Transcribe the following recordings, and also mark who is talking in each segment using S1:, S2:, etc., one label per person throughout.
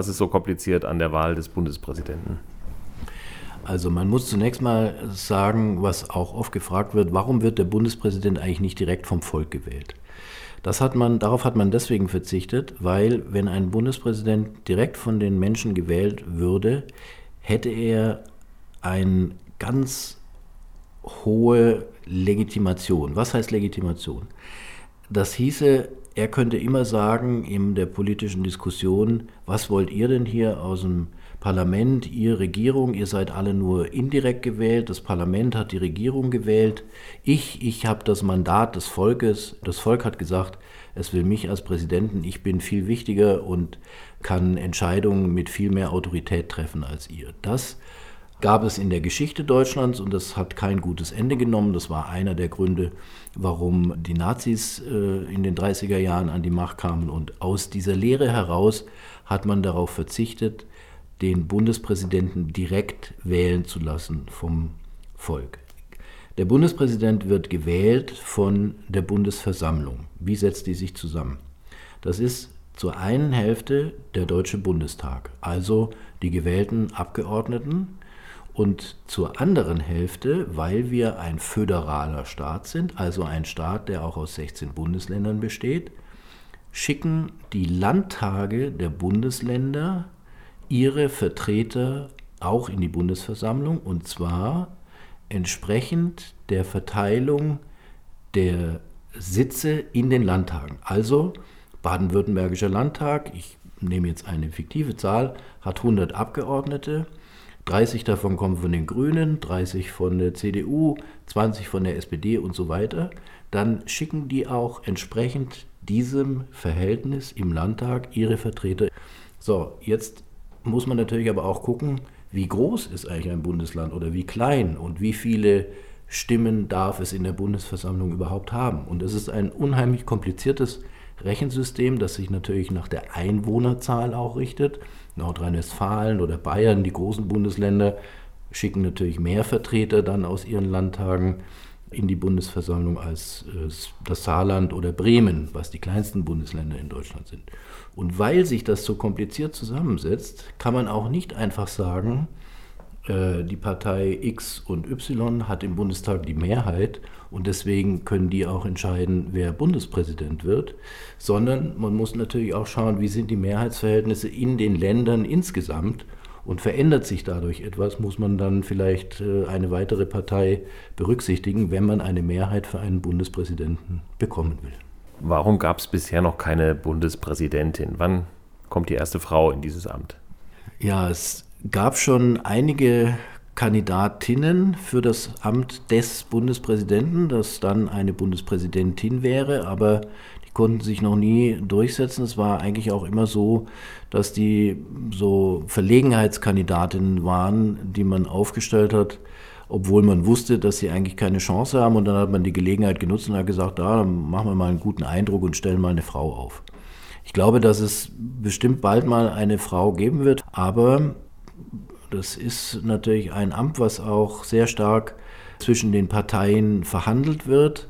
S1: Was ist so kompliziert an der Wahl des Bundespräsidenten?
S2: Also man muss zunächst mal sagen, was auch oft gefragt wird, warum wird der Bundespräsident eigentlich nicht direkt vom Volk gewählt? Das hat man, darauf hat man deswegen verzichtet, weil wenn ein Bundespräsident direkt von den Menschen gewählt würde, hätte er eine ganz hohe Legitimation. Was heißt Legitimation? Das hieße, er könnte immer sagen in der politischen Diskussion, was wollt ihr denn hier aus dem Parlament, ihr Regierung, ihr seid alle nur indirekt gewählt, das Parlament hat die Regierung gewählt, ich, ich habe das Mandat des Volkes, das Volk hat gesagt, es will mich als Präsidenten, ich bin viel wichtiger und kann Entscheidungen mit viel mehr Autorität treffen als ihr. Das gab es in der Geschichte Deutschlands und das hat kein gutes Ende genommen. Das war einer der Gründe, warum die Nazis äh, in den 30er Jahren an die Macht kamen. Und aus dieser Lehre heraus hat man darauf verzichtet, den Bundespräsidenten direkt wählen zu lassen vom Volk. Der Bundespräsident wird gewählt von der Bundesversammlung. Wie setzt die sich zusammen? Das ist zur einen Hälfte der Deutsche Bundestag, also die gewählten Abgeordneten, und zur anderen Hälfte, weil wir ein föderaler Staat sind, also ein Staat, der auch aus 16 Bundesländern besteht, schicken die Landtage der Bundesländer ihre Vertreter auch in die Bundesversammlung und zwar entsprechend der Verteilung der Sitze in den Landtagen. Also Baden-Württembergischer Landtag, ich nehme jetzt eine fiktive Zahl, hat 100 Abgeordnete, 30 davon kommen von den Grünen, 30 von der CDU, 20 von der SPD und so weiter. Dann schicken die auch entsprechend diesem Verhältnis im Landtag ihre Vertreter. So, jetzt muss man natürlich aber auch gucken, wie groß ist eigentlich ein Bundesland oder wie klein und wie viele Stimmen darf es in der Bundesversammlung überhaupt haben. Und es ist ein unheimlich kompliziertes Rechensystem, das sich natürlich nach der Einwohnerzahl auch richtet. Nordrhein-Westfalen oder Bayern, die großen Bundesländer, schicken natürlich mehr Vertreter dann aus ihren Landtagen in die Bundesversammlung als äh, das Saarland oder Bremen, was die kleinsten Bundesländer in Deutschland sind. Und weil sich das so kompliziert zusammensetzt, kann man auch nicht einfach sagen, äh, die Partei X und Y hat im Bundestag die Mehrheit und deswegen können die auch entscheiden, wer Bundespräsident wird, sondern man muss natürlich auch schauen, wie sind die Mehrheitsverhältnisse in den Ländern insgesamt und verändert sich dadurch etwas, muss man dann vielleicht äh, eine weitere Partei berücksichtigen, wenn man eine Mehrheit für einen Bundespräsidenten bekommen will.
S1: Warum gab es bisher noch keine Bundespräsidentin? Wann kommt die erste Frau in dieses Amt?
S2: Ja, es gab schon einige Kandidatinnen für das Amt des Bundespräsidenten, das dann eine Bundespräsidentin wäre, aber die konnten sich noch nie durchsetzen. Es war eigentlich auch immer so, dass die so Verlegenheitskandidatinnen waren, die man aufgestellt hat, obwohl man wusste, dass sie eigentlich keine Chance haben. Und dann hat man die Gelegenheit genutzt und hat gesagt, da ah, machen wir mal einen guten Eindruck und stellen mal eine Frau auf. Ich glaube, dass es bestimmt bald mal eine Frau geben wird, aber das ist natürlich ein Amt, was auch sehr stark zwischen den Parteien verhandelt wird.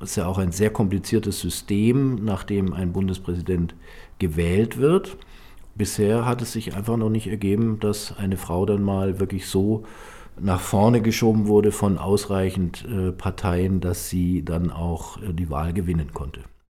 S2: Das ist ja auch ein sehr kompliziertes System, nachdem ein Bundespräsident gewählt wird. Bisher hat es sich einfach noch nicht ergeben, dass eine Frau dann mal wirklich so nach vorne geschoben wurde von ausreichend äh, Parteien, dass sie dann auch äh, die Wahl gewinnen konnte.